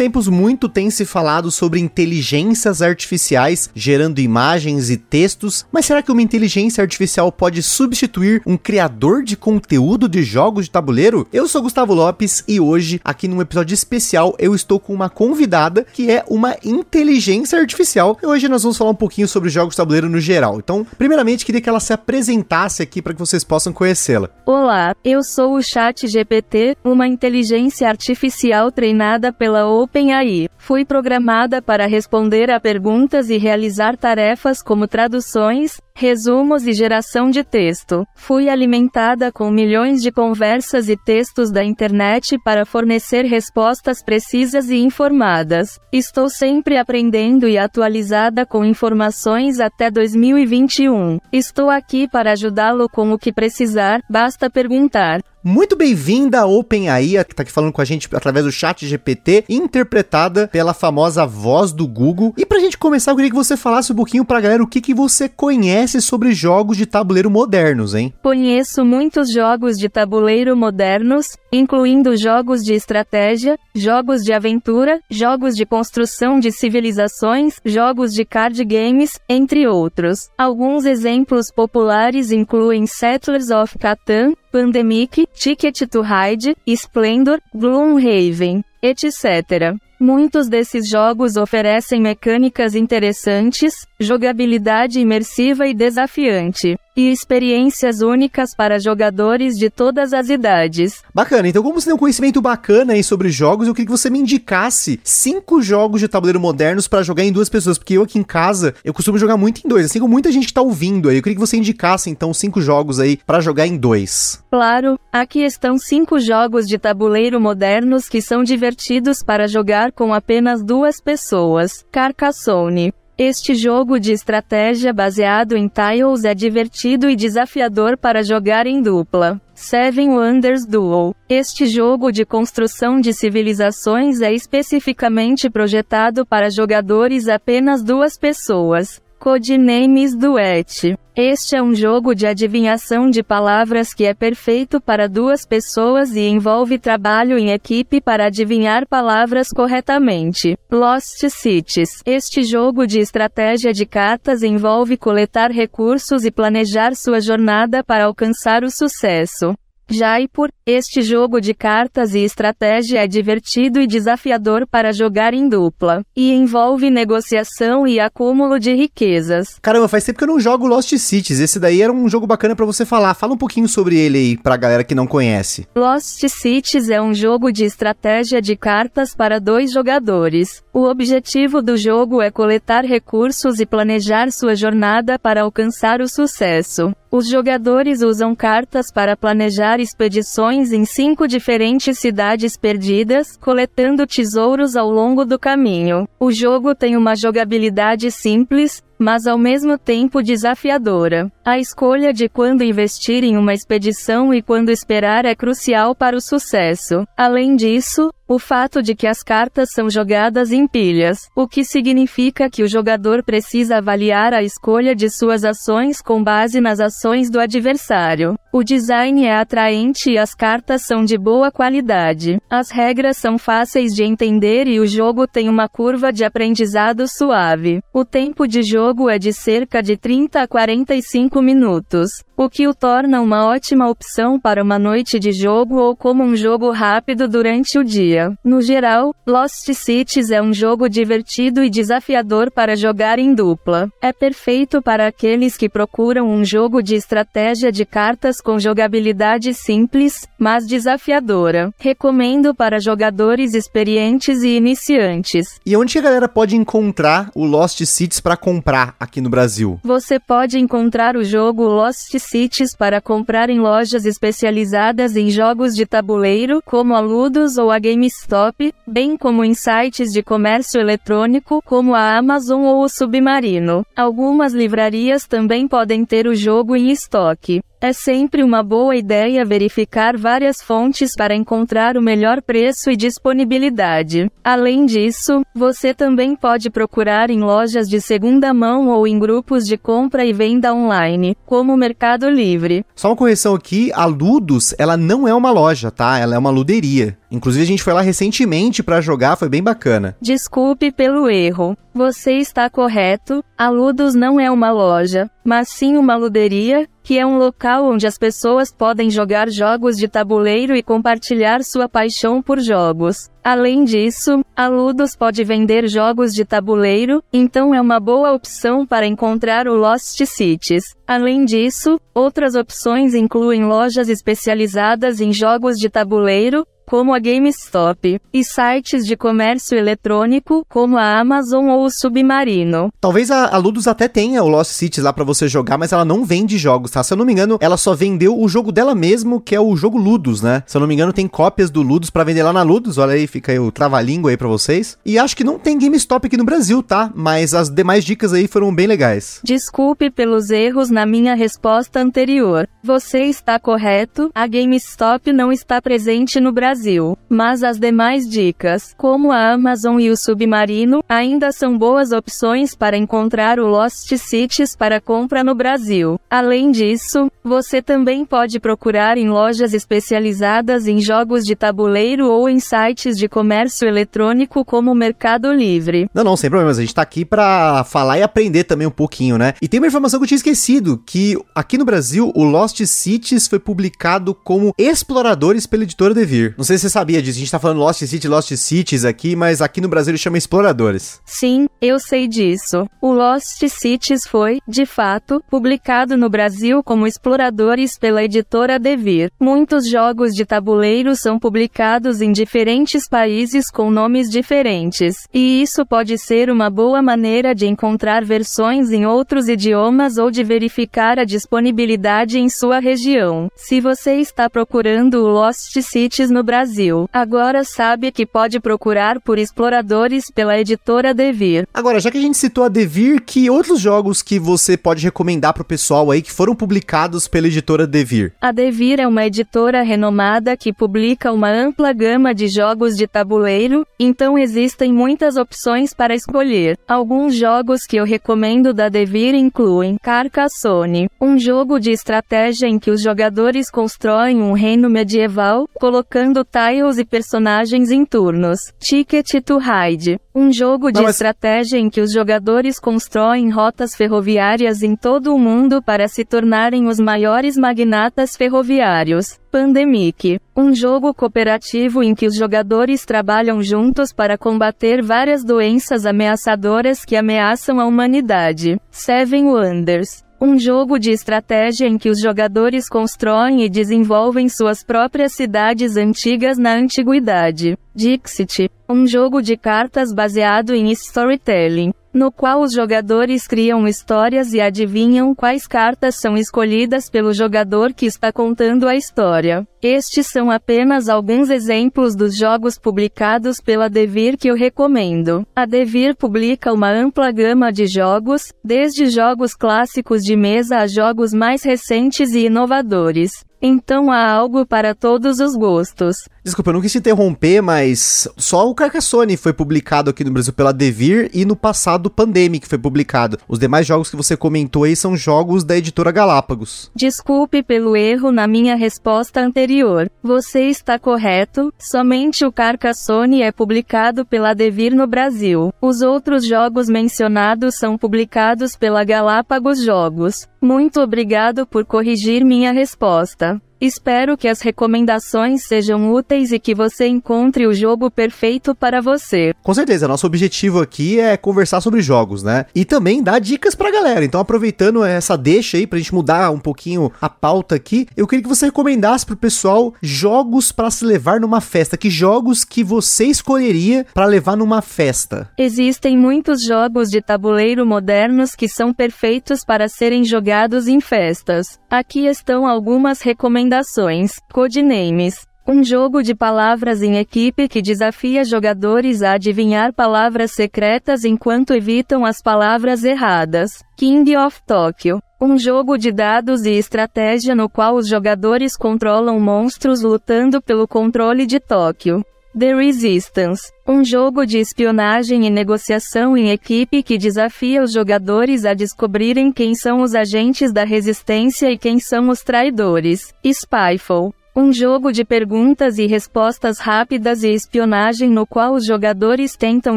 Tempos, muito tem se falado sobre inteligências artificiais gerando imagens e textos, mas será que uma inteligência artificial pode substituir um criador de conteúdo de jogos de tabuleiro? Eu sou Gustavo Lopes e hoje, aqui num episódio especial, eu estou com uma convidada que é uma inteligência artificial. E hoje nós vamos falar um pouquinho sobre jogos de tabuleiro no geral. Então, primeiramente, queria que ela se apresentasse aqui para que vocês possam conhecê-la. Olá, eu sou o Chat GPT, uma inteligência artificial treinada pela OpenAI. Fui programada para responder a perguntas e realizar tarefas como traduções, resumos e geração de texto. Fui alimentada com milhões de conversas e textos da internet para fornecer respostas precisas e informadas. Estou sempre aprendendo e atualizada com informações até 2021. Estou aqui para ajudá-lo com o que precisar, basta perguntar. Muito bem-vinda OpenAI, que está aqui falando com a gente através do chat GPT, interpretada pela famosa voz do Google. E para a gente começar, eu queria que você falasse um pouquinho para a galera o que, que você conhece sobre jogos de tabuleiro modernos, hein? Conheço muitos jogos de tabuleiro modernos, incluindo jogos de estratégia, jogos de aventura, jogos de construção de civilizações, jogos de card games, entre outros. Alguns exemplos populares incluem Settlers of Catan, Pandemic, Ticket to Ride, Splendor, Gloomhaven, etc. Muitos desses jogos oferecem mecânicas interessantes, jogabilidade imersiva e desafiante, e experiências únicas para jogadores de todas as idades. Bacana, então como você tem um conhecimento bacana aí sobre jogos, eu queria que você me indicasse cinco jogos de tabuleiro modernos para jogar em duas pessoas, porque eu aqui em casa, eu costumo jogar muito em dois, assim como muita gente que tá ouvindo aí. Eu queria que você indicasse então cinco jogos aí para jogar em dois. Claro, aqui estão cinco jogos de tabuleiro modernos que são divertidos para jogar com apenas duas pessoas. Carcassonne. Este jogo de estratégia baseado em tiles é divertido e desafiador para jogar em dupla. Seven Wonders Duel. Este jogo de construção de civilizações é especificamente projetado para jogadores apenas duas pessoas. Codenames Duet. Este é um jogo de adivinhação de palavras que é perfeito para duas pessoas e envolve trabalho em equipe para adivinhar palavras corretamente. Lost Cities. Este jogo de estratégia de cartas envolve coletar recursos e planejar sua jornada para alcançar o sucesso. Jaipur, este jogo de cartas e estratégia é divertido e desafiador para jogar em dupla, e envolve negociação e acúmulo de riquezas. Caramba, faz tempo que eu não jogo Lost Cities, esse daí era um jogo bacana para você falar. Fala um pouquinho sobre ele aí pra galera que não conhece. Lost Cities é um jogo de estratégia de cartas para dois jogadores. O objetivo do jogo é coletar recursos e planejar sua jornada para alcançar o sucesso. Os jogadores usam cartas para planejar expedições em cinco diferentes cidades perdidas, coletando tesouros ao longo do caminho. O jogo tem uma jogabilidade simples, mas ao mesmo tempo desafiadora. A escolha de quando investir em uma expedição e quando esperar é crucial para o sucesso. Além disso, o fato de que as cartas são jogadas em pilhas, o que significa que o jogador precisa avaliar a escolha de suas ações com base nas ações do adversário. O design é atraente e as cartas são de boa qualidade. As regras são fáceis de entender e o jogo tem uma curva de aprendizado suave. O tempo de jogo é de cerca de 30 a 45 minutos, o que o torna uma ótima opção para uma noite de jogo ou como um jogo rápido durante o dia. No geral, Lost Cities é um jogo divertido e desafiador para jogar em dupla. É perfeito para aqueles que procuram um jogo de estratégia de cartas com jogabilidade simples, mas desafiadora. Recomendo para jogadores experientes e iniciantes. E onde a galera pode encontrar o Lost Cities para comprar aqui no Brasil? Você pode encontrar o jogo Lost Cities para comprar em lojas especializadas em jogos de tabuleiro, como a Ludus ou a Game GameStop, bem como em sites de comércio eletrônico como a Amazon ou o Submarino. Algumas livrarias também podem ter o jogo em estoque. É sempre uma boa ideia verificar várias fontes para encontrar o melhor preço e disponibilidade. Além disso, você também pode procurar em lojas de segunda mão ou em grupos de compra e venda online, como o Mercado Livre. Só uma correção aqui, a Ludus, ela não é uma loja, tá? Ela é uma luderia. Inclusive a gente foi lá recentemente para jogar, foi bem bacana. Desculpe pelo erro. Você está correto, a Ludus não é uma loja, mas sim uma luderia, que é um local onde as pessoas podem jogar jogos de tabuleiro e compartilhar sua paixão por jogos. Além disso, a Ludus pode vender jogos de tabuleiro, então é uma boa opção para encontrar o Lost Cities. Além disso, outras opções incluem lojas especializadas em jogos de tabuleiro, como a GameStop, e sites de comércio eletrônico, como a Amazon ou o Submarino. Talvez a, a Ludus até tenha o Lost Cities lá para você jogar, mas ela não vende jogos, tá? Se eu não me engano, ela só vendeu o jogo dela mesmo, que é o jogo Ludus, né? Se eu não me engano, tem cópias do Ludus para vender lá na Ludus. Olha aí, fica aí o trava-língua aí pra vocês. E acho que não tem GameStop aqui no Brasil, tá? Mas as demais dicas aí foram bem legais. Desculpe pelos erros na minha resposta anterior. Você está correto, a GameStop não está presente no Brasil. Brasil, mas as demais dicas, como a Amazon e o Submarino, ainda são boas opções para encontrar o Lost Cities para compra no Brasil. Além disso, você também pode procurar em lojas especializadas em jogos de tabuleiro ou em sites de comércio eletrônico como o Mercado Livre. Não, não, sem problemas. A gente tá aqui para falar e aprender também um pouquinho, né? E tem uma informação que eu tinha esquecido, que aqui no Brasil o Lost Cities foi publicado como Exploradores pela editora Devir. Não sei se você sabia disso. A gente tá falando Lost City, Lost Cities aqui, mas aqui no Brasil ele chama Exploradores. Sim, eu sei disso. O Lost Cities foi, de fato, publicado no Brasil como Exploradores pela editora Devir. Muitos jogos de tabuleiro são publicados em diferentes países com nomes diferentes, e isso pode ser uma boa maneira de encontrar versões em outros idiomas ou de verificar a disponibilidade em sua região. Se você está procurando o Lost Cities no Brasil. Agora sabe que pode procurar por exploradores pela editora Devir. Agora, já que a gente citou a Devir, que outros jogos que você pode recomendar pro pessoal aí que foram publicados pela editora Devir? A Devir é uma editora renomada que publica uma ampla gama de jogos de tabuleiro, então existem muitas opções para escolher. Alguns jogos que eu recomendo da Devir incluem Carcassonne, um jogo de estratégia em que os jogadores constroem um reino medieval, colocando tiles e personagens em turnos. Ticket to Ride. Um jogo de Não, mas... estratégia em que os jogadores constroem rotas ferroviárias em todo o mundo para se tornarem os maiores magnatas ferroviários. Pandemic. Um jogo cooperativo em que os jogadores trabalham juntos para combater várias doenças ameaçadoras que ameaçam a humanidade. Seven Wonders um jogo de estratégia em que os jogadores constroem e desenvolvem suas próprias cidades antigas na antiguidade. Dixit, um jogo de cartas baseado em storytelling no qual os jogadores criam histórias e adivinham quais cartas são escolhidas pelo jogador que está contando a história. Estes são apenas alguns exemplos dos jogos publicados pela Devir que eu recomendo. A Devir publica uma ampla gama de jogos, desde jogos clássicos de mesa a jogos mais recentes e inovadores. Então há algo para todos os gostos. Desculpa, eu não quis te interromper, mas só o Carcassonne foi publicado aqui no Brasil pela Devir e no passado o Pandemic foi publicado. Os demais jogos que você comentou aí são jogos da editora Galápagos. Desculpe pelo erro na minha resposta anterior. Você está correto, somente o Carcassonne é publicado pela Devir no Brasil. Os outros jogos mencionados são publicados pela Galápagos Jogos. Muito obrigado por corrigir minha resposta. Espero que as recomendações sejam úteis e que você encontre o jogo perfeito para você. Com certeza, nosso objetivo aqui é conversar sobre jogos, né? E também dar dicas pra galera. Então, aproveitando essa deixa aí pra gente mudar um pouquinho a pauta aqui, eu queria que você recomendasse pro pessoal jogos para se levar numa festa. Que jogos que você escolheria para levar numa festa? Existem muitos jogos de tabuleiro modernos que são perfeitos para serem jogados em festas. Aqui estão algumas recomendações recomendações, codenames. Um jogo de palavras em equipe que desafia jogadores a adivinhar palavras secretas enquanto evitam as palavras erradas. King of Tokyo um jogo de dados e estratégia no qual os jogadores controlam monstros lutando pelo controle de Tóquio. The Resistance, um jogo de espionagem e negociação em equipe que desafia os jogadores a descobrirem quem são os agentes da resistência e quem são os traidores. Spyfall, um jogo de perguntas e respostas rápidas e espionagem no qual os jogadores tentam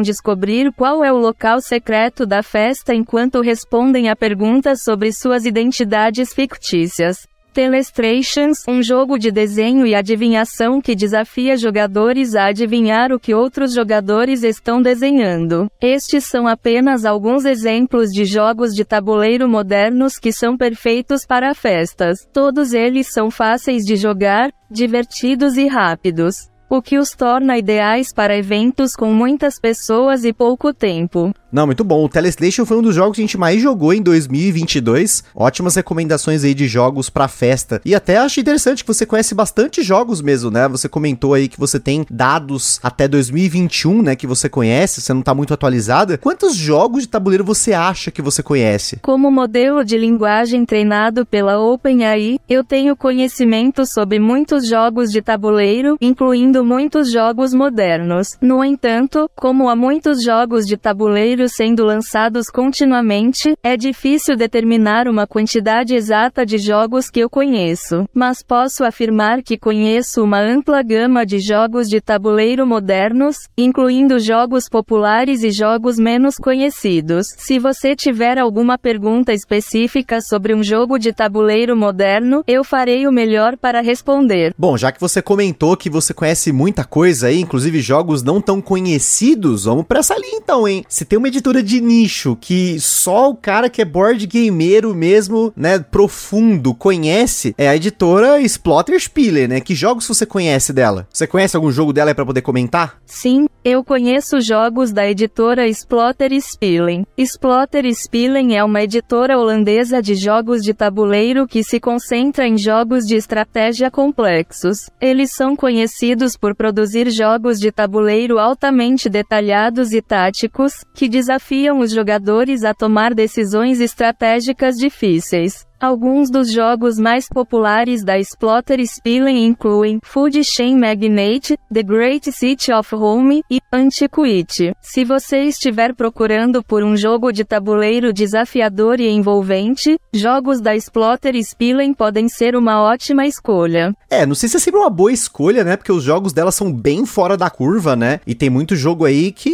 descobrir qual é o local secreto da festa enquanto respondem a perguntas sobre suas identidades fictícias. Telestrations, um jogo de desenho e adivinhação que desafia jogadores a adivinhar o que outros jogadores estão desenhando. Estes são apenas alguns exemplos de jogos de tabuleiro modernos que são perfeitos para festas. Todos eles são fáceis de jogar, divertidos e rápidos o que os torna ideais para eventos com muitas pessoas e pouco tempo. Não, muito bom. O Telestation foi um dos jogos que a gente mais jogou em 2022. Ótimas recomendações aí de jogos para festa. E até acho interessante que você conhece bastante jogos mesmo, né? Você comentou aí que você tem dados até 2021, né, que você conhece, você não tá muito atualizada. Quantos jogos de tabuleiro você acha que você conhece? Como modelo de linguagem treinado pela OpenAI, eu tenho conhecimento sobre muitos jogos de tabuleiro, incluindo muitos jogos modernos. No entanto, como há muitos jogos de tabuleiro sendo lançados continuamente, é difícil determinar uma quantidade exata de jogos que eu conheço, mas posso afirmar que conheço uma ampla gama de jogos de tabuleiro modernos, incluindo jogos populares e jogos menos conhecidos. Se você tiver alguma pergunta específica sobre um jogo de tabuleiro moderno, eu farei o melhor para responder. Bom, já que você comentou que você conhece muita coisa aí, inclusive jogos não tão conhecidos, vamos pra essa linha então, hein? Se tem uma editora de nicho que só o cara que é board gameiro mesmo, né, profundo, conhece, é a editora Splotter Spieler, né? Que jogos você conhece dela? Você conhece algum jogo dela pra poder comentar? Sim, eu conheço jogos da editora Splotter Spillen. Splotter Spillen é uma editora holandesa de jogos de tabuleiro que se concentra em jogos de estratégia complexos. Eles são conhecidos por produzir jogos de tabuleiro altamente detalhados e táticos, que desafiam os jogadores a tomar decisões estratégicas difíceis. Alguns dos jogos mais populares da Splotter Spillen incluem Food Chain Magnate, The Great City of Home e Antiquity. Se você estiver procurando por um jogo de tabuleiro desafiador e envolvente, jogos da Splotter Spillen podem ser uma ótima escolha. É, não sei se é sempre uma boa escolha, né? Porque os jogos dela são bem fora da curva, né? E tem muito jogo aí que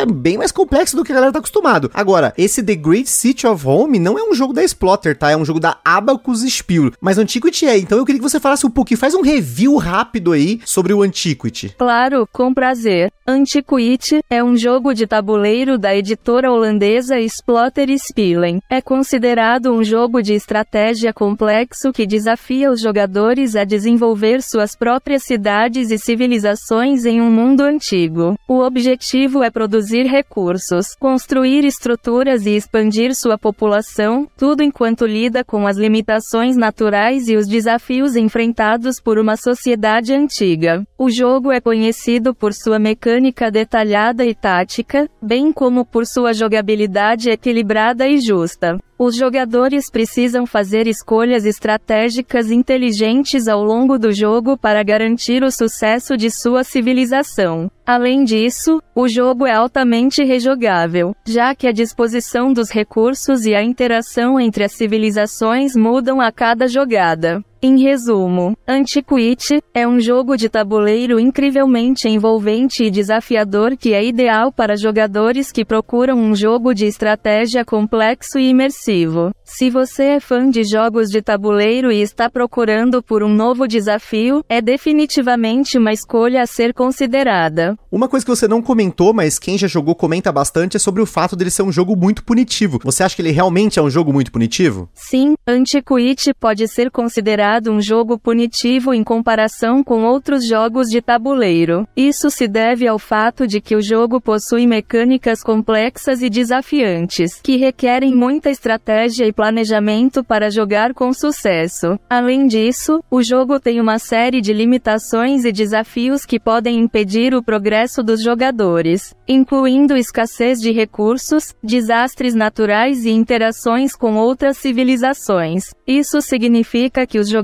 é bem mais complexo do que a galera tá acostumado. Agora, esse The Great City of Home não é um jogo da Splotter, tá? É um jogo da Abacus Spiel. Mas Antiquity é, então eu queria que você falasse um pouquinho, faz um review rápido aí sobre o Antiquity. Claro, com prazer. Antiquity é um jogo de tabuleiro da editora holandesa Splotter Spillen. É considerado um jogo de estratégia complexo que desafia os jogadores a desenvolver suas próprias cidades e civilizações em um mundo antigo. O objetivo é produzir recursos, construir estruturas e expandir sua população, tudo enquanto lida com as limitações naturais e os desafios enfrentados por uma sociedade antiga. O jogo é conhecido por sua mecânica detalhada e tática, bem como por sua jogabilidade equilibrada e justa. Os jogadores precisam fazer escolhas estratégicas inteligentes ao longo do jogo para garantir o sucesso de sua civilização. Além disso, o jogo é altamente rejogável, já que a disposição dos recursos e a interação entre as civilizações mudam a cada jogada. Em resumo, Antiquity é um jogo de tabuleiro incrivelmente envolvente e desafiador que é ideal para jogadores que procuram um jogo de estratégia complexo e imersivo. Se você é fã de jogos de tabuleiro e está procurando por um novo desafio, é definitivamente uma escolha a ser considerada. Uma coisa que você não comentou, mas quem já jogou comenta bastante, é sobre o fato dele ser um jogo muito punitivo. Você acha que ele realmente é um jogo muito punitivo? Sim, Antiquity pode ser considerado considerado um jogo punitivo em comparação com outros jogos de tabuleiro. Isso se deve ao fato de que o jogo possui mecânicas complexas e desafiantes, que requerem muita estratégia e planejamento para jogar com sucesso. Além disso, o jogo tem uma série de limitações e desafios que podem impedir o progresso dos jogadores, incluindo escassez de recursos, desastres naturais e interações com outras civilizações. Isso significa que os jogadores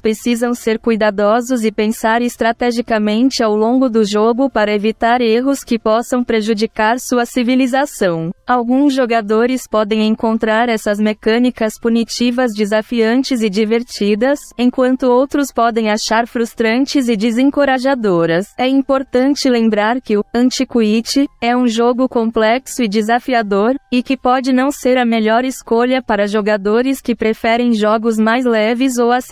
precisam ser cuidadosos e pensar estrategicamente ao longo do jogo para evitar erros que possam prejudicar sua civilização. Alguns jogadores podem encontrar essas mecânicas punitivas desafiantes e divertidas, enquanto outros podem achar frustrantes e desencorajadoras. É importante lembrar que o Antiquity é um jogo complexo e desafiador, e que pode não ser a melhor escolha para jogadores que preferem jogos mais leves ou acessíveis.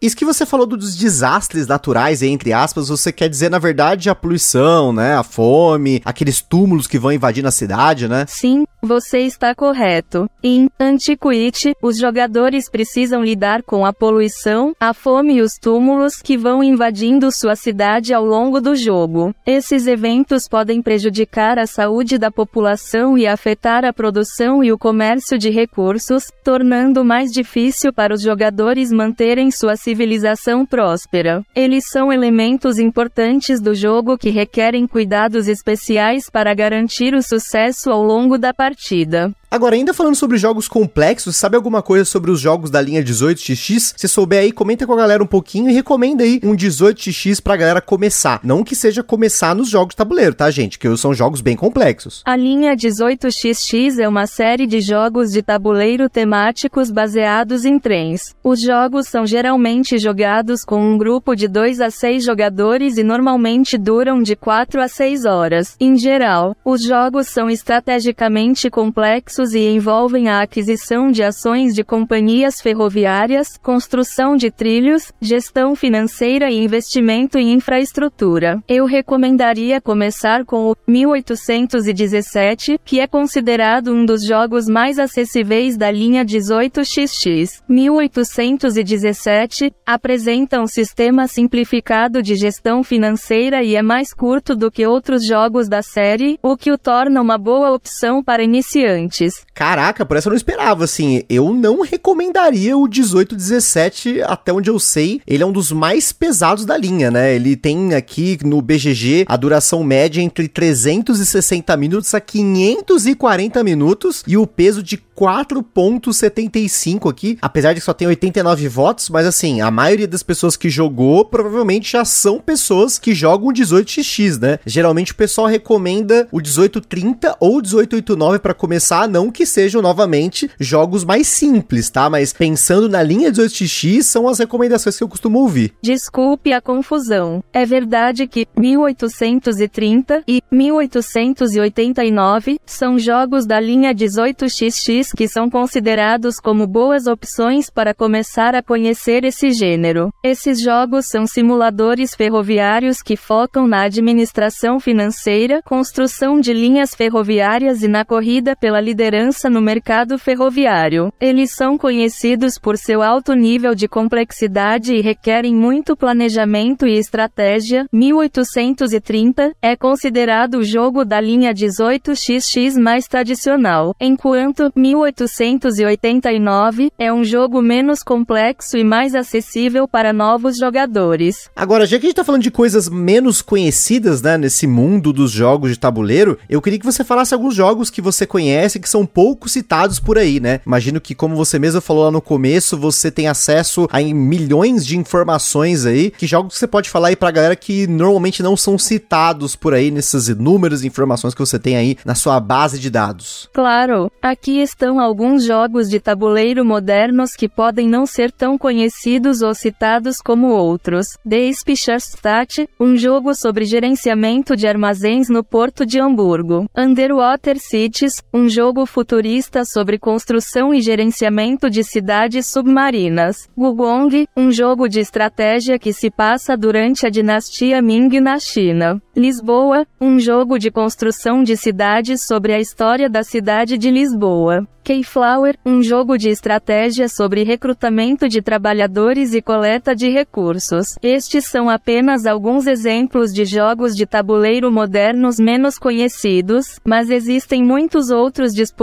Isso que você falou dos desastres naturais, entre aspas, você quer dizer na verdade a poluição, né? A fome, aqueles túmulos que vão invadir na cidade, né? Sim, você está correto. Em Antiquity, os jogadores precisam lidar com a poluição, a fome e os túmulos que vão invadindo sua cidade ao longo do jogo. Esses eventos podem prejudicar a saúde da população e afetar a produção e o comércio de recursos, tornando mais difícil para os jogadores manterem sua civilização próspera. Eles são elementos importantes do jogo que requerem cuidados especiais para garantir o sucesso ao longo da partida. Agora, ainda falando sobre jogos complexos, sabe alguma coisa sobre os jogos da linha 18xx? Se souber aí, comenta com a galera um pouquinho e recomenda aí um 18xx pra galera começar. Não que seja começar nos jogos tabuleiro, tá, gente? Que são jogos bem complexos. A linha 18xx é uma série de jogos de tabuleiro temáticos baseados em trens. Os jogos são geralmente jogados com um grupo de 2 a 6 jogadores e normalmente duram de 4 a 6 horas. Em geral, os jogos são estrategicamente complexos e envolvem a aquisição de ações de companhias ferroviárias, construção de trilhos, gestão financeira e investimento em infraestrutura. Eu recomendaria começar com o 1817, que é considerado um dos jogos mais acessíveis da linha 18xx. 1817 apresenta um sistema simplificado de gestão financeira e é mais curto do que outros jogos da série, o que o torna uma boa opção para iniciantes. Caraca, por essa eu não esperava, assim, eu não recomendaria o 1817, até onde eu sei, ele é um dos mais pesados da linha, né? Ele tem aqui no BGG a duração média entre 360 minutos a 540 minutos e o peso de 4.75 aqui, apesar de que só tem 89 votos, mas assim, a maioria das pessoas que jogou provavelmente já são pessoas que jogam 18xx, né? Geralmente o pessoal recomenda o 1830 ou 1889 para começar, não que sejam novamente jogos mais simples, tá? Mas pensando na linha 18x, são as recomendações que eu costumo ouvir. Desculpe a confusão. É verdade que 1830 e 1889 são jogos da linha 18xx que são considerados como boas opções para começar a conhecer esse gênero. Esses jogos são simuladores ferroviários que focam na administração financeira, construção de linhas ferroviárias e na corrida pela liderança no mercado ferroviário. Eles são conhecidos por seu alto nível de complexidade e requerem muito planejamento e estratégia. 1830 é considerado o jogo da linha 18xx mais tradicional, enquanto 1889 é um jogo menos complexo e mais acessível para novos jogadores. Agora, já que a gente tá falando de coisas menos conhecidas, né, nesse mundo dos jogos de tabuleiro, eu queria que você falasse alguns jogos que você conhece que são pouco citados por aí, né? Imagino que, como você mesmo falou lá no começo, você tem acesso a milhões de informações aí. Que jogos você pode falar aí pra galera que normalmente não são citados por aí nesses inúmeras informações que você tem aí na sua base de dados? Claro, aqui estão alguns jogos de tabuleiro modernos que podem não ser tão conhecidos ou citados como outros. The Speicherstadt, um jogo sobre gerenciamento de armazéns no porto de Hamburgo. Underwater Cities, um jogo futurista sobre construção e gerenciamento de cidades submarinas. Gugong, um jogo de estratégia que se passa durante a dinastia Ming na China. Lisboa, um jogo de construção de cidades sobre a história da cidade de Lisboa. Keyflower, um jogo de estratégia sobre recrutamento de trabalhadores e coleta de recursos. Estes são apenas alguns exemplos de jogos de tabuleiro modernos menos conhecidos, mas existem muitos outros disponíveis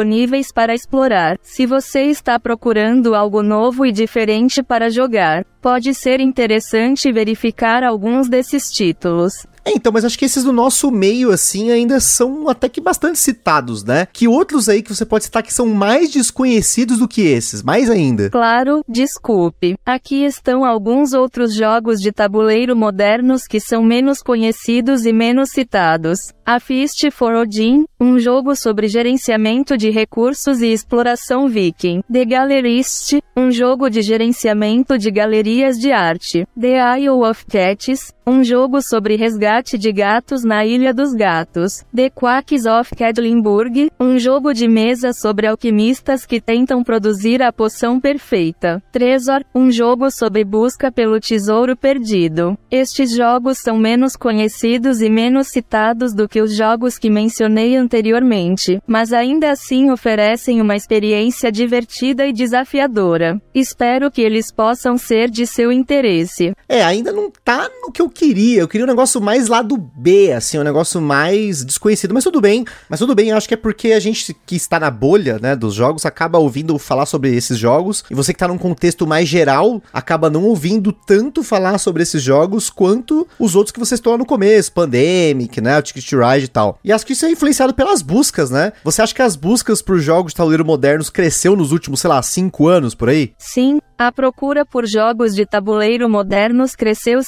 para explorar. Se você está procurando algo novo e diferente para jogar, pode ser interessante verificar alguns desses títulos. É, então, mas acho que esses do nosso meio, assim, ainda são até que bastante citados, né? Que outros aí que você pode citar que são mais desconhecidos do que esses, mais ainda? Claro, desculpe. Aqui estão alguns outros jogos de tabuleiro modernos que são menos conhecidos e menos citados. A Feast for Odin, um jogo sobre gerenciamento de recursos e exploração viking. The Gallerist, um jogo de gerenciamento de galerias de arte. The Isle of Cats, um jogo sobre resgate de gatos na Ilha dos Gatos. The Quacks of Quedlinburg, um jogo de mesa sobre alquimistas que tentam produzir a poção perfeita. Treasure, um jogo sobre busca pelo tesouro perdido. Estes jogos são menos conhecidos e menos citados do que os jogos que mencionei anteriormente, mas ainda assim oferecem uma experiência divertida e desafiadora. Espero que eles possam ser de seu interesse. É, ainda não tá no que eu queria. Eu queria um negócio mais lado B, assim, um negócio mais desconhecido. Mas tudo bem. Mas tudo bem, eu acho que é porque a gente que está na bolha, né, dos jogos, acaba ouvindo falar sobre esses jogos. E você que tá num contexto mais geral, acaba não ouvindo tanto falar sobre esses jogos quanto os outros que você estão no começo. Pandemic, né, o Ticket Ride e tal. E acho que isso é influenciado pelas buscas, né? Você acha que as buscas por jogos de tabuleiro modernos cresceu nos últimos, sei lá, cinco anos por aí? Sim, a procura por jogos de tabuleiro modernos cresceu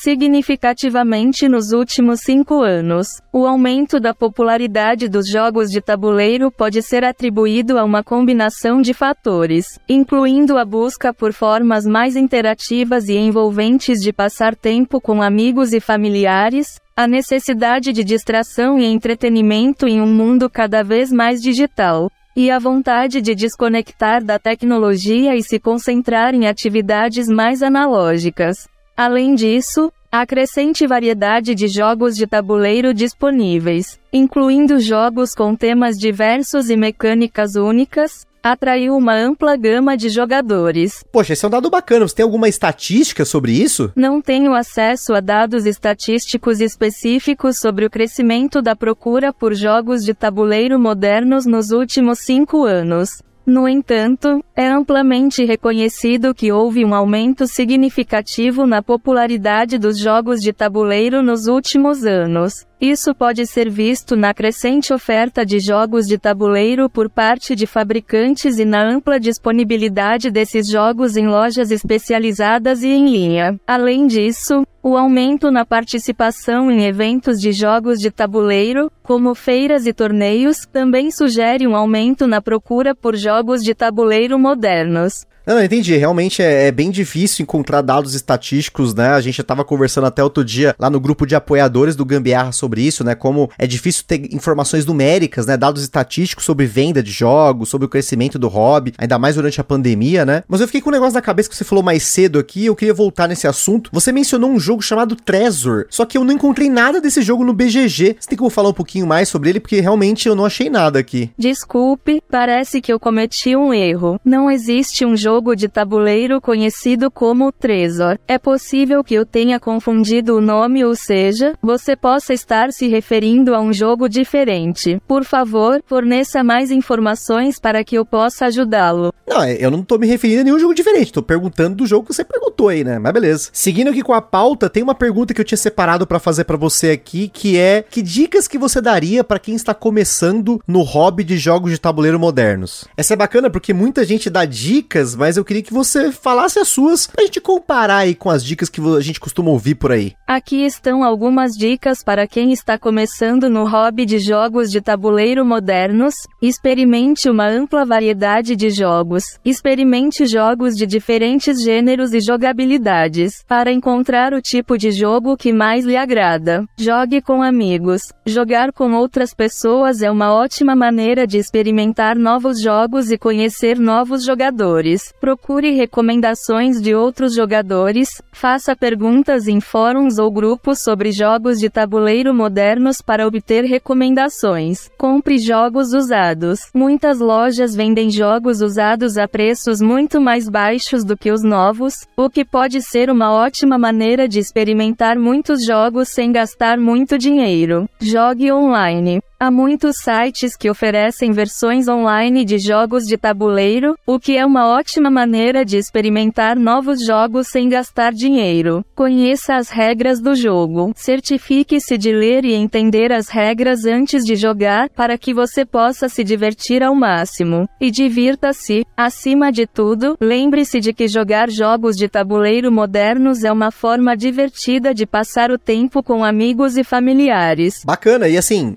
significativamente nos últimos cinco anos. O aumento da popularidade dos jogos de tabuleiro pode ser atribuído a uma combinação de fatores, incluindo a busca por formas mais interativas e envolventes de passar tempo com amigos e familiares, a necessidade de distração e entretenimento em um mundo cada vez mais digital e a vontade de desconectar da tecnologia e se concentrar em atividades mais analógicas. Além disso, a crescente variedade de jogos de tabuleiro disponíveis, incluindo jogos com temas diversos e mecânicas únicas, atraiu uma ampla gama de jogadores. Poxa, esse é um dado bacana. Você tem alguma estatística sobre isso? Não tenho acesso a dados estatísticos específicos sobre o crescimento da procura por jogos de tabuleiro modernos nos últimos cinco anos. No entanto, é amplamente reconhecido que houve um aumento significativo na popularidade dos jogos de tabuleiro nos últimos anos. Isso pode ser visto na crescente oferta de jogos de tabuleiro por parte de fabricantes e na ampla disponibilidade desses jogos em lojas especializadas e em linha. Além disso, o aumento na participação em eventos de jogos de tabuleiro, como feiras e torneios, também sugere um aumento na procura por jogos de tabuleiro modernos. Não, entendi. Realmente é, é, bem difícil encontrar dados estatísticos, né? A gente já tava conversando até outro dia lá no grupo de apoiadores do Gambiarra sobre isso, né? Como é difícil ter informações numéricas, né? Dados estatísticos sobre venda de jogos, sobre o crescimento do hobby, ainda mais durante a pandemia, né? Mas eu fiquei com um negócio na cabeça que você falou mais cedo aqui, eu queria voltar nesse assunto. Você mencionou um jogo chamado Trezor, só que eu não encontrei nada desse jogo no BGG. Você tem como falar um pouquinho mais sobre ele, porque realmente eu não achei nada aqui. Desculpe, parece que eu cometi um erro. Não existe um jogo jogo de tabuleiro conhecido como Trezor. É possível que eu tenha confundido o nome ou seja, você possa estar se referindo a um jogo diferente. Por favor, forneça mais informações para que eu possa ajudá-lo. Não, é, eu não tô me referindo a nenhum jogo diferente, tô perguntando do jogo que você perguntou aí, né? Mas beleza. Seguindo aqui com a pauta, tem uma pergunta que eu tinha separado para fazer para você aqui, que é: que dicas que você daria para quem está começando no hobby de jogos de tabuleiro modernos? Essa é bacana porque muita gente dá dicas, mas mas eu queria que você falasse as suas pra gente comparar aí com as dicas que a gente costuma ouvir por aí. Aqui estão algumas dicas para quem está começando no hobby de jogos de tabuleiro modernos. Experimente uma ampla variedade de jogos. Experimente jogos de diferentes gêneros e jogabilidades para encontrar o tipo de jogo que mais lhe agrada. Jogue com amigos. Jogar com outras pessoas é uma ótima maneira de experimentar novos jogos e conhecer novos jogadores. Procure recomendações de outros jogadores, faça perguntas em fóruns ou grupos sobre jogos de tabuleiro modernos para obter recomendações. Compre jogos usados. Muitas lojas vendem jogos usados a preços muito mais baixos do que os novos, o que pode ser uma ótima maneira de experimentar muitos jogos sem gastar muito dinheiro. Jogue online. Há muitos sites que oferecem versões online de jogos de tabuleiro, o que é uma ótima maneira de experimentar novos jogos sem gastar dinheiro. Conheça as regras do jogo. Certifique-se de ler e entender as regras antes de jogar para que você possa se divertir ao máximo. E divirta-se. Acima de tudo, lembre-se de que jogar jogos de tabuleiro modernos é uma forma divertida de passar o tempo com amigos e familiares. Bacana, e assim,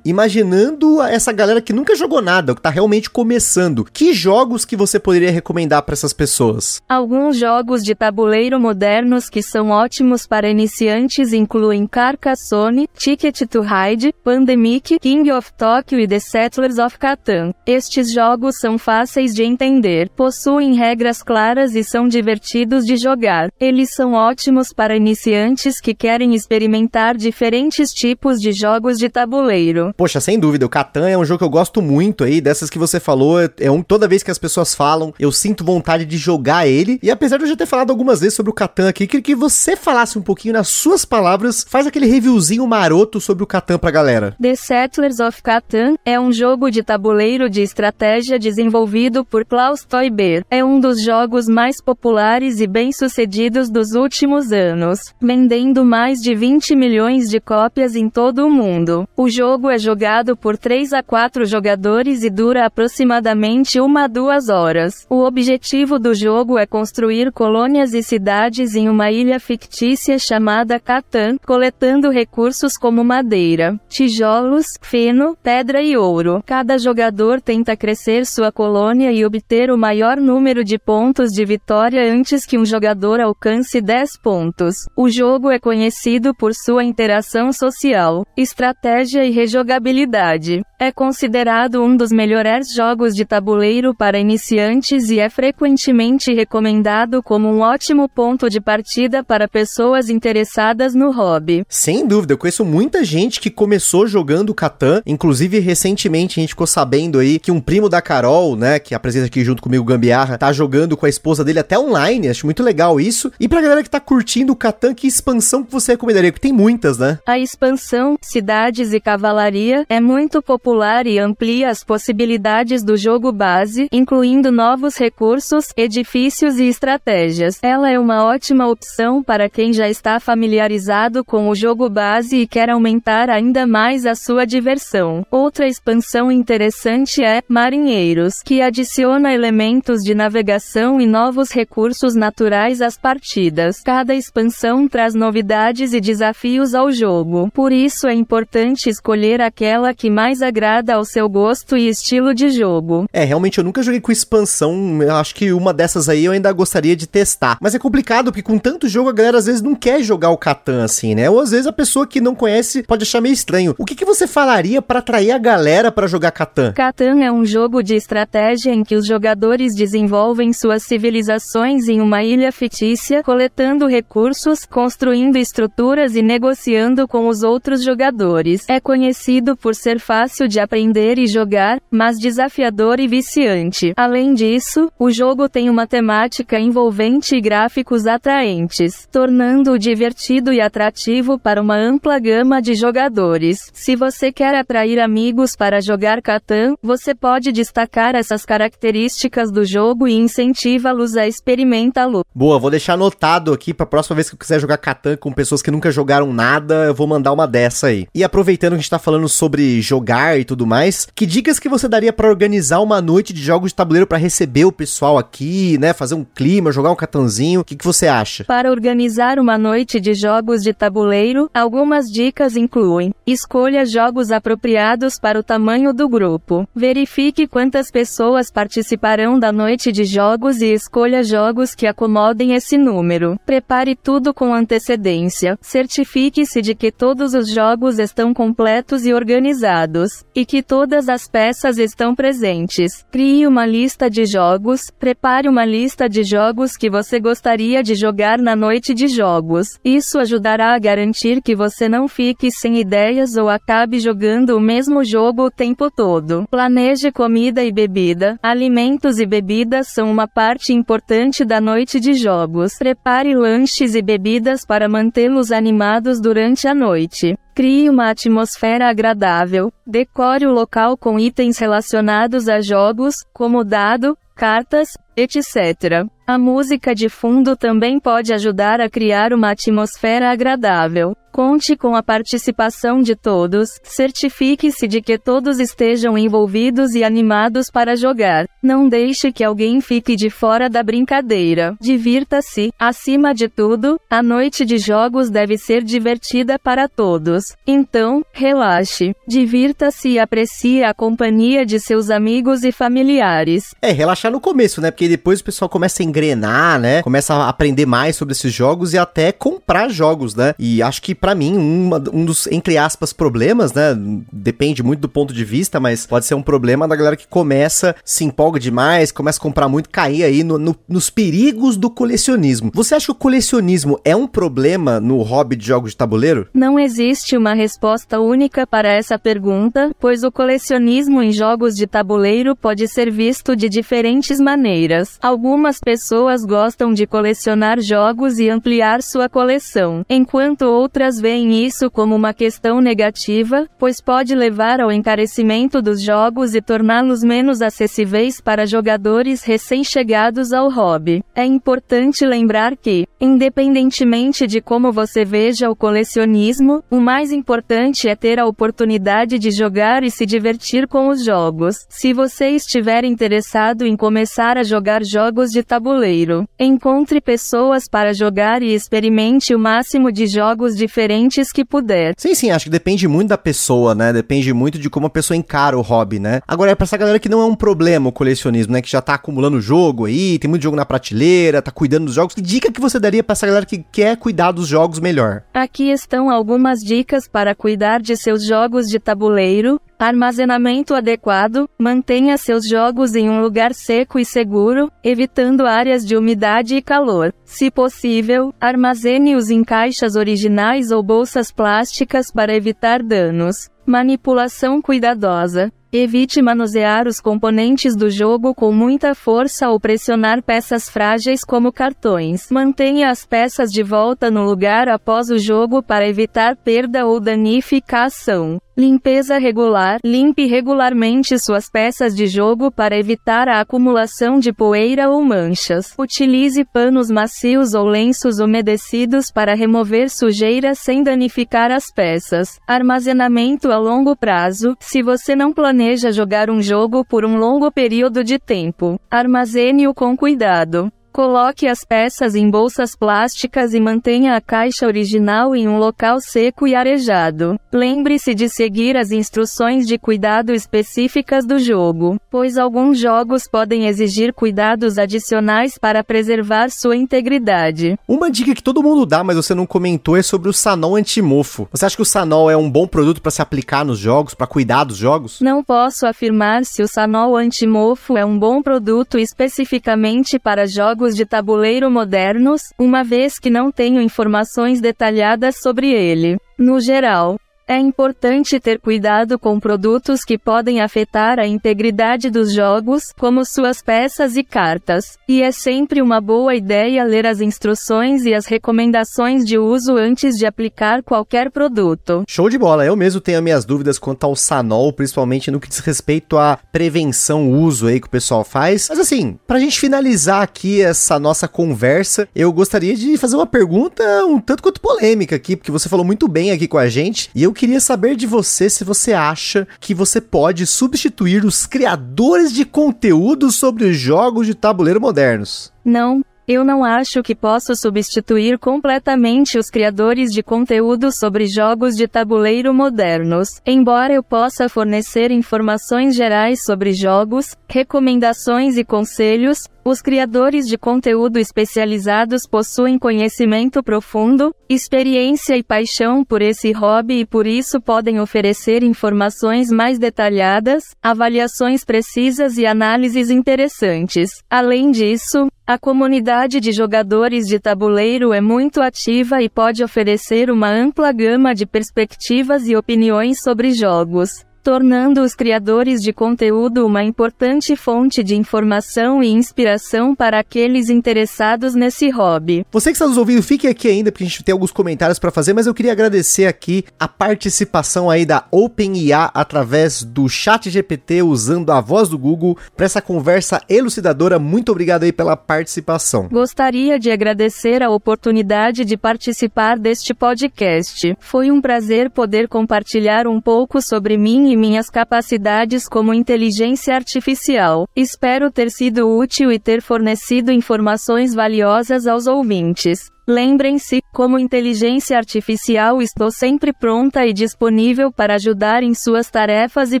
imaginando essa galera que nunca jogou nada, que tá realmente começando, que jogos que você poderia recomendar para essas pessoas? Alguns jogos de tabuleiro modernos que são ótimos para iniciantes incluem Carcassonne, Ticket to Ride, Pandemic, King of Tokyo e The Settlers of Catan. Estes jogos são fáceis de entender, possuem regras claras e são divertidos de jogar. Eles são ótimos para iniciantes que querem experimentar diferentes tipos de jogos de tabuleiro. Poxa, sem dúvida, o Catan é um jogo que eu gosto muito aí, dessas que você falou, é um toda vez que as pessoas falam, eu sinto vontade de jogar ele. E apesar de eu já ter falado algumas vezes sobre o Catan aqui, queria que você falasse um pouquinho nas suas palavras, faz aquele reviewzinho maroto sobre o Catan pra galera. The Settlers of Catan é um jogo de tabuleiro de estratégia desenvolvido por Klaus Teuber. É um dos jogos mais populares e bem-sucedidos dos últimos anos, vendendo mais de 20 milhões de cópias em todo o mundo. O jogo é jogado por 3 a 4 jogadores e dura aproximadamente uma a duas horas. O objetivo do jogo é construir colônias e cidades em uma ilha fictícia chamada Catan, coletando recursos como madeira, tijolos, feno, pedra e ouro. Cada jogador tenta crescer sua colônia e obter o maior número de pontos de vitória antes que um jogador alcance 10 pontos. O jogo é conhecido por sua interação social, estratégia e rejogabilidade verdade. É considerado um dos melhores jogos de tabuleiro para iniciantes e é frequentemente recomendado como um ótimo ponto de partida para pessoas interessadas no hobby. Sem dúvida, eu conheço muita gente que começou jogando Catan, inclusive recentemente a gente ficou sabendo aí que um primo da Carol, né, que apresenta aqui junto comigo Gambiarra, tá jogando com a esposa dele até online, acho muito legal isso. E pra galera que tá curtindo o Catan, que expansão que você recomendaria? Porque tem muitas, né? A expansão Cidades e Cavalaria é muito popular e amplia as possibilidades do jogo base, incluindo novos recursos, edifícios e estratégias. Ela é uma ótima opção para quem já está familiarizado com o jogo base e quer aumentar ainda mais a sua diversão. Outra expansão interessante é Marinheiros, que adiciona elementos de navegação e novos recursos naturais às partidas. Cada expansão traz novidades e desafios ao jogo. Por isso é importante escolher aquela que mais agrada ao seu gosto e estilo de jogo. É, realmente eu nunca joguei com expansão, eu acho que uma dessas aí eu ainda gostaria de testar. Mas é complicado porque com tanto jogo a galera às vezes não quer jogar o Catan assim, né? Ou às vezes a pessoa que não conhece pode achar meio estranho. O que, que você falaria para atrair a galera para jogar Catan? Catan é um jogo de estratégia em que os jogadores desenvolvem suas civilizações em uma ilha fictícia, coletando recursos, construindo estruturas e negociando com os outros jogadores. É conhecido por ser fácil de aprender e jogar, mas desafiador e viciante. Além disso, o jogo tem uma temática envolvente e gráficos atraentes, tornando-o divertido e atrativo para uma ampla gama de jogadores. Se você quer atrair amigos para jogar Catan, você pode destacar essas características do jogo e incentiva-los a experimentá-lo. Boa, vou deixar anotado aqui para próxima vez que eu quiser jogar Catan com pessoas que nunca jogaram nada, eu vou mandar uma dessa aí. E aproveitando que a gente tá falando sobre jogar e tudo mais, que dicas que você daria para organizar uma noite de jogos de tabuleiro para receber o pessoal aqui, né, fazer um clima, jogar um catanzinho? O que, que você acha? Para organizar uma noite de jogos de tabuleiro, algumas dicas incluem: escolha jogos apropriados para o tamanho do grupo. Verifique quantas pessoas participarão da noite de jogos e escolha jogos que acomodem esse número. Prepare tudo com antecedência. Certifique-se de que todos os jogos estão completos e organizados, e que todas as peças estão presentes. Crie uma lista de jogos. Prepare uma lista de jogos que você gostaria de jogar na noite de jogos. Isso ajudará a garantir que você não fique sem ideias ou acabe jogando o mesmo jogo o tempo todo. Planeje comida e bebida. Alimentos e bebidas são uma parte importante da noite de jogos. Prepare lanches e bebidas para mantê-los animados durante a noite. Crie uma atmosfera agradável. Decore o local com itens relacionados a jogos, como dado, cartas, etc. A música de fundo também pode ajudar a criar uma atmosfera agradável. Conte com a participação de todos, certifique-se de que todos estejam envolvidos e animados para jogar. Não deixe que alguém fique de fora da brincadeira. Divirta-se. Acima de tudo, a noite de jogos deve ser divertida para todos. Então, relaxe, divirta-se e aprecie a companhia de seus amigos e familiares. É, relaxar no começo, né? Porque depois o pessoal começa a engrenar, né? Começa a aprender mais sobre esses jogos e até comprar jogos, né? E acho que para mim, uma, um dos, entre aspas, problemas, né? Depende muito do ponto de vista, mas pode ser um problema da galera que começa, se empolga demais, começa a comprar muito, cair aí no, no, nos perigos do colecionismo. Você acha que o colecionismo é um problema no hobby de jogos de tabuleiro? Não existe uma resposta única para essa pergunta, pois o colecionismo em jogos de tabuleiro pode ser visto de diferentes maneiras. Algumas pessoas gostam de colecionar jogos e ampliar sua coleção, enquanto outras Outras veem isso como uma questão negativa, pois pode levar ao encarecimento dos jogos e torná-los menos acessíveis para jogadores recém-chegados ao hobby. É importante lembrar que, independentemente de como você veja o colecionismo, o mais importante é ter a oportunidade de jogar e se divertir com os jogos. Se você estiver interessado em começar a jogar jogos de tabuleiro, encontre pessoas para jogar e experimente o máximo de jogos diferentes que puder. Sim, sim, acho que depende muito da pessoa, né? Depende muito de como a pessoa encara o hobby, né? Agora, é pra essa galera que não é um problema o colecionismo, né? Que já tá acumulando jogo aí, tem muito jogo na prateleira, tá cuidando dos jogos. Que dica que você daria pra essa galera que quer cuidar dos jogos melhor? Aqui estão algumas dicas para cuidar de seus jogos de tabuleiro, Armazenamento adequado. Mantenha seus jogos em um lugar seco e seguro, evitando áreas de umidade e calor. Se possível, armazene-os em caixas originais ou bolsas plásticas para evitar danos. Manipulação cuidadosa. Evite manusear os componentes do jogo com muita força ou pressionar peças frágeis como cartões. Mantenha as peças de volta no lugar após o jogo para evitar perda ou danificação. Limpeza regular. Limpe regularmente suas peças de jogo para evitar a acumulação de poeira ou manchas. Utilize panos macios ou lenços umedecidos para remover sujeira sem danificar as peças. Armazenamento a longo prazo. Se você não planeja jogar um jogo por um longo período de tempo, armazene-o com cuidado. Coloque as peças em bolsas plásticas e mantenha a caixa original em um local seco e arejado. Lembre-se de seguir as instruções de cuidado específicas do jogo, pois alguns jogos podem exigir cuidados adicionais para preservar sua integridade. Uma dica que todo mundo dá, mas você não comentou, é sobre o Sanol antimofo. Você acha que o Sanol é um bom produto para se aplicar nos jogos, para cuidar dos jogos? Não posso afirmar se o Sanol antimofo é um bom produto especificamente para jogos jogos de tabuleiro modernos, uma vez que não tenho informações detalhadas sobre ele. No geral, é importante ter cuidado com produtos que podem afetar a integridade dos jogos, como suas peças e cartas, e é sempre uma boa ideia ler as instruções e as recomendações de uso antes de aplicar qualquer produto. Show de bola, eu mesmo tenho minhas dúvidas quanto ao Sanol, principalmente no que diz respeito à prevenção, uso aí que o pessoal faz. Mas assim, pra gente finalizar aqui essa nossa conversa, eu gostaria de fazer uma pergunta um tanto quanto polêmica aqui, porque você falou muito bem aqui com a gente, e eu queria saber de você se você acha que você pode substituir os criadores de conteúdo sobre os jogos de tabuleiro modernos. Não, eu não acho que posso substituir completamente os criadores de conteúdo sobre jogos de tabuleiro modernos, embora eu possa fornecer informações gerais sobre jogos, recomendações e conselhos, os criadores de conteúdo especializados possuem conhecimento profundo, experiência e paixão por esse hobby e por isso podem oferecer informações mais detalhadas, avaliações precisas e análises interessantes. Além disso, a comunidade de jogadores de tabuleiro é muito ativa e pode oferecer uma ampla gama de perspectivas e opiniões sobre jogos. Tornando os criadores de conteúdo uma importante fonte de informação e inspiração para aqueles interessados nesse hobby. Você que está nos ouvindo, fique aqui ainda, porque a gente tem alguns comentários para fazer, mas eu queria agradecer aqui a participação aí da OpenIA através do chat GPT usando a voz do Google para essa conversa elucidadora. Muito obrigado aí pela participação. Gostaria de agradecer a oportunidade de participar deste podcast. Foi um prazer poder compartilhar um pouco sobre mim e minhas capacidades como inteligência artificial. Espero ter sido útil e ter fornecido informações valiosas aos ouvintes. Lembrem-se, como inteligência artificial estou sempre pronta e disponível para ajudar em suas tarefas e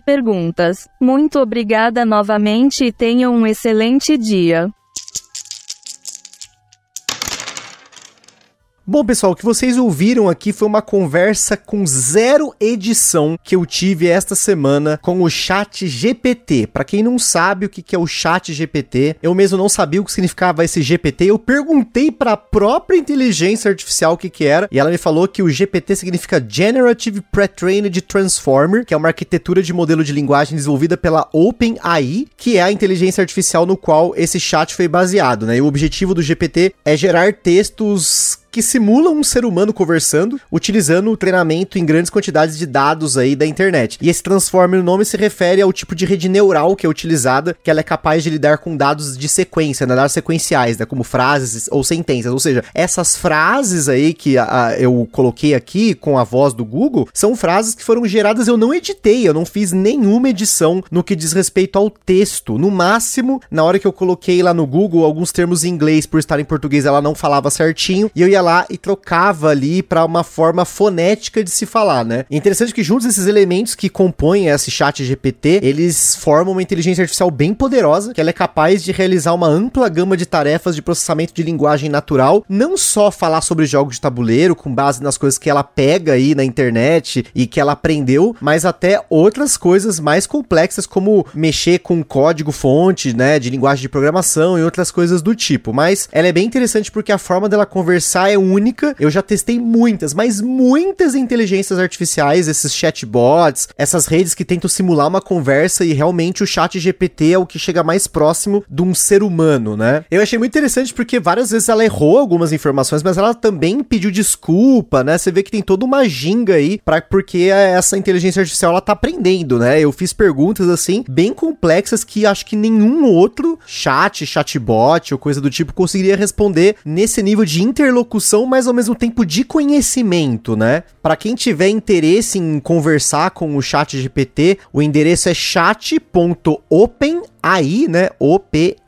perguntas. Muito obrigada novamente e tenham um excelente dia. Bom, pessoal, o que vocês ouviram aqui foi uma conversa com zero edição que eu tive esta semana com o Chat GPT. Para quem não sabe o que é o Chat GPT, eu mesmo não sabia o que significava esse GPT. Eu perguntei para a própria inteligência artificial o que, que era e ela me falou que o GPT significa Generative Pre-trained Transformer, que é uma arquitetura de modelo de linguagem desenvolvida pela OpenAI, que é a inteligência artificial no qual esse chat foi baseado, né? E o objetivo do GPT é gerar textos que simulam um ser humano conversando, utilizando o treinamento em grandes quantidades de dados aí da internet. E esse transformer no nome se refere ao tipo de rede neural que é utilizada, que ela é capaz de lidar com dados de sequência, né, dados sequenciais, né, como frases ou sentenças. Ou seja, essas frases aí que a, a, eu coloquei aqui com a voz do Google são frases que foram geradas, eu não editei, eu não fiz nenhuma edição no que diz respeito ao texto. No máximo, na hora que eu coloquei lá no Google alguns termos em inglês por estar em português, ela não falava certinho, e eu ia lá e trocava ali para uma forma fonética de se falar, né? É interessante que juntos esses elementos que compõem esse chat GPT, eles formam uma inteligência artificial bem poderosa, que ela é capaz de realizar uma ampla gama de tarefas de processamento de linguagem natural, não só falar sobre jogos de tabuleiro com base nas coisas que ela pega aí na internet e que ela aprendeu, mas até outras coisas mais complexas como mexer com código fonte, né, de linguagem de programação e outras coisas do tipo. Mas ela é bem interessante porque a forma dela conversar é única. Eu já testei muitas, mas muitas inteligências artificiais, esses chatbots, essas redes que tentam simular uma conversa e realmente o chat GPT é o que chega mais próximo de um ser humano, né? Eu achei muito interessante porque várias vezes ela errou algumas informações, mas ela também pediu desculpa, né? Você vê que tem toda uma ginga aí para porque essa inteligência artificial ela tá aprendendo, né? Eu fiz perguntas assim bem complexas que acho que nenhum outro chat, chatbot ou coisa do tipo conseguiria responder nesse nível de interlocução discussão, mas ao mesmo tempo de conhecimento, né? Para quem tiver interesse em conversar com o Chat GPT, o endereço é chat.open AI, né? O-P-E-N-A-I.com.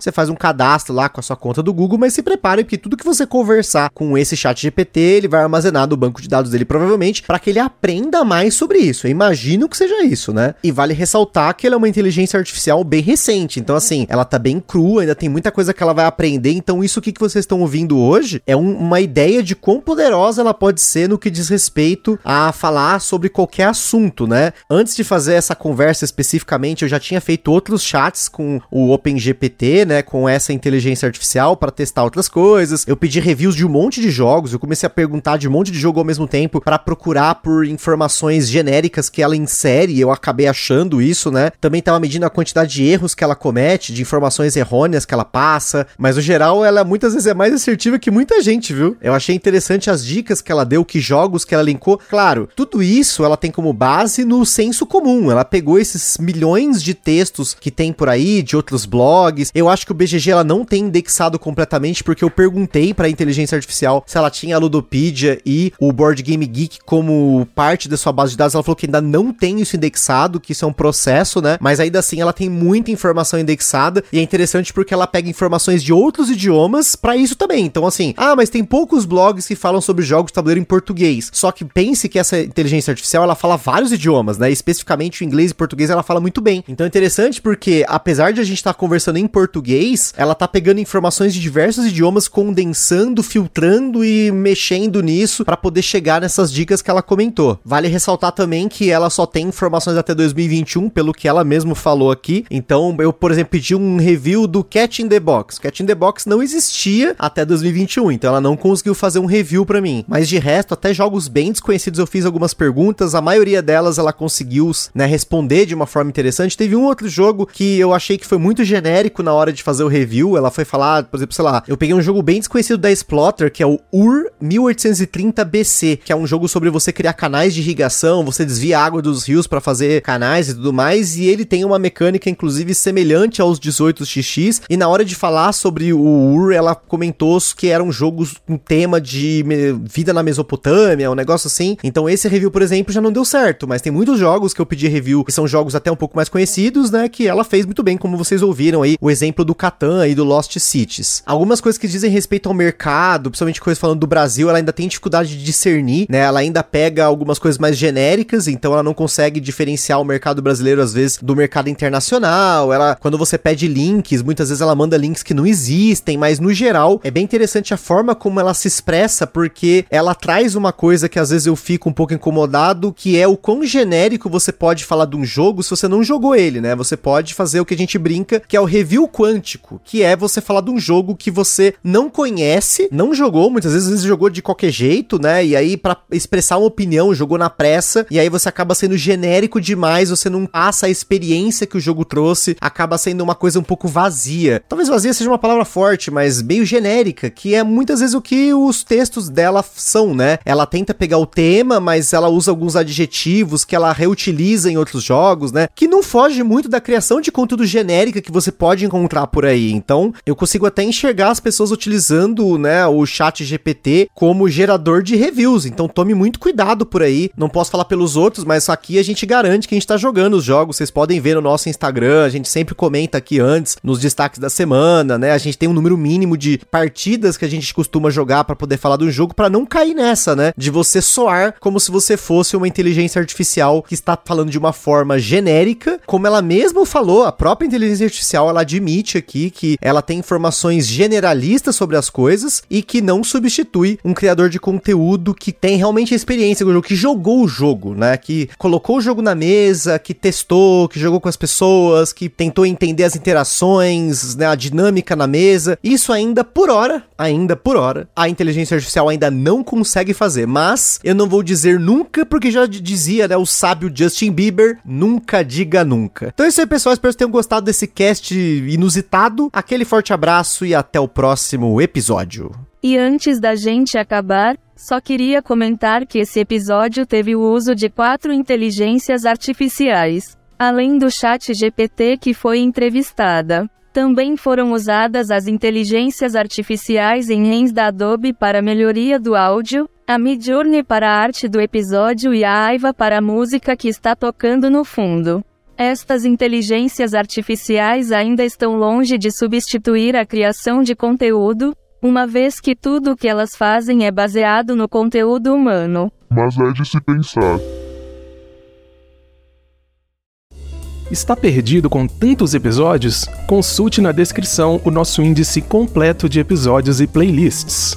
Você faz um cadastro lá com a sua conta do Google, mas se prepare porque tudo que você conversar com esse chat GPT, ele vai armazenar no banco de dados dele provavelmente para que ele aprenda mais sobre isso. Eu imagino que seja isso, né? E vale ressaltar que ela é uma inteligência artificial bem recente, então assim, ela tá bem crua, ainda tem muita coisa que ela vai aprender, então isso que vocês estão ouvindo hoje é um, uma ideia de quão poderosa ela pode ser no que diz respeito a falar sobre qualquer assunto, né? Antes de fazer essa conversa especificamente eu já tinha feito outros chats com o OpenGPT, né, com essa inteligência artificial para testar outras coisas. Eu pedi reviews de um monte de jogos, eu comecei a perguntar de um monte de jogo ao mesmo tempo para procurar por informações genéricas que ela insere, eu acabei achando isso, né? Também tava medindo a quantidade de erros que ela comete, de informações errôneas que ela passa, mas no geral ela muitas vezes é mais assertiva que muita gente, viu? Eu achei interessante as dicas que ela deu, que jogos que ela linkou. Claro, tudo isso ela tem como base no senso comum. Ela pegou esses milhões milhões de textos que tem por aí, de outros blogs. Eu acho que o BGG ela não tem indexado completamente, porque eu perguntei para a inteligência artificial se ela tinha a Ludopedia e o Board Game Geek como parte da sua base de dados. Ela falou que ainda não tem isso indexado, que isso é um processo, né? Mas ainda assim ela tem muita informação indexada e é interessante porque ela pega informações de outros idiomas para isso também. Então, assim, ah, mas tem poucos blogs que falam sobre jogos de tabuleiro em português. Só que pense que essa inteligência artificial ela fala vários idiomas, né? Especificamente o inglês e português ela fala muito bem. Então é interessante porque, apesar de a gente estar tá conversando em português, ela tá pegando informações de diversos idiomas, condensando, filtrando e mexendo nisso para poder chegar nessas dicas que ela comentou. Vale ressaltar também que ela só tem informações até 2021, pelo que ela mesmo falou aqui. Então, eu, por exemplo, pedi um review do Cat in the Box. Cat in the Box não existia até 2021, então ela não conseguiu fazer um review para mim. Mas de resto, até jogos bem desconhecidos eu fiz algumas perguntas, a maioria delas ela conseguiu, né, responder de uma forma interessante. Teve um outro jogo que eu achei que foi muito genérico na hora de fazer o review. Ela foi falar, por exemplo, sei lá, eu peguei um jogo bem desconhecido da Splotter, que é o UR 1830 BC, que é um jogo sobre você criar canais de irrigação, você desvia água dos rios para fazer canais e tudo mais, e ele tem uma mecânica inclusive semelhante aos 18xx, e na hora de falar sobre o UR, ela comentou que eram jogos com tema de vida na Mesopotâmia, um negócio assim. Então esse review, por exemplo, já não deu certo, mas tem muitos jogos que eu pedi review que são jogos até um pouco mais conhecidos, né, que ela fez muito bem, como vocês ouviram aí, o exemplo do Catan e do Lost Cities. Algumas coisas que dizem respeito ao mercado, principalmente coisas falando do Brasil, ela ainda tem dificuldade de discernir, né? Ela ainda pega algumas coisas mais genéricas, então ela não consegue diferenciar o mercado brasileiro às vezes do mercado internacional. Ela, quando você pede links, muitas vezes ela manda links que não existem, mas no geral é bem interessante a forma como ela se expressa, porque ela traz uma coisa que às vezes eu fico um pouco incomodado, que é o quão genérico você pode falar de um jogo se você não jogou ele, né? Você pode fazer o que a gente brinca, que é o review quântico, que é você falar de um jogo que você não conhece, não jogou, muitas vezes jogou de qualquer jeito, né? E aí para expressar uma opinião, jogou na pressa, e aí você acaba sendo genérico demais, você não passa a experiência que o jogo trouxe, acaba sendo uma coisa um pouco vazia. Talvez vazia seja uma palavra forte, mas meio genérica, que é muitas vezes o que os textos dela são, né? Ela tenta pegar o tema, mas ela usa alguns adjetivos que ela reutiliza em outros jogos, né? Que não foge muito da criação de conteúdo genérica que você pode encontrar por aí. Então, eu consigo até enxergar as pessoas utilizando, né, o chat GPT como gerador de reviews. Então, tome muito cuidado por aí. Não posso falar pelos outros, mas aqui a gente garante que a gente tá jogando os jogos. Vocês podem ver no nosso Instagram, a gente sempre comenta aqui antes nos destaques da semana, né? A gente tem um número mínimo de partidas que a gente costuma jogar para poder falar do jogo para não cair nessa, né? De você soar como se você fosse uma inteligência artificial que está falando de uma forma genérica, como ela mesma falou, a própria inteligência artificial ela admite aqui que ela tem informações generalistas sobre as coisas e que não substitui um criador de conteúdo que tem realmente experiência com o jogo, que jogou o jogo, né? Que colocou o jogo na mesa, que testou, que jogou com as pessoas, que tentou entender as interações, né? A dinâmica na mesa. Isso ainda por hora, ainda por hora, a inteligência artificial ainda não consegue fazer. Mas eu não vou dizer nunca, porque já dizia, né? O sábio Justin Bieber, nunca diga nunca. Então é isso aí, pessoal. Espero que tenham gostado desse cast inusitado. Aquele forte abraço e até o próximo episódio. E antes da gente acabar, só queria comentar que esse episódio teve o uso de quatro inteligências artificiais, além do chat GPT que foi entrevistada. Também foram usadas as inteligências artificiais em RENs da Adobe para melhoria do áudio, a Midjourney para a arte do episódio e a Aiva para a música que está tocando no fundo. Estas inteligências artificiais ainda estão longe de substituir a criação de conteúdo, uma vez que tudo o que elas fazem é baseado no conteúdo humano. Mas é de se pensar. Está perdido com tantos episódios? Consulte na descrição o nosso índice completo de episódios e playlists.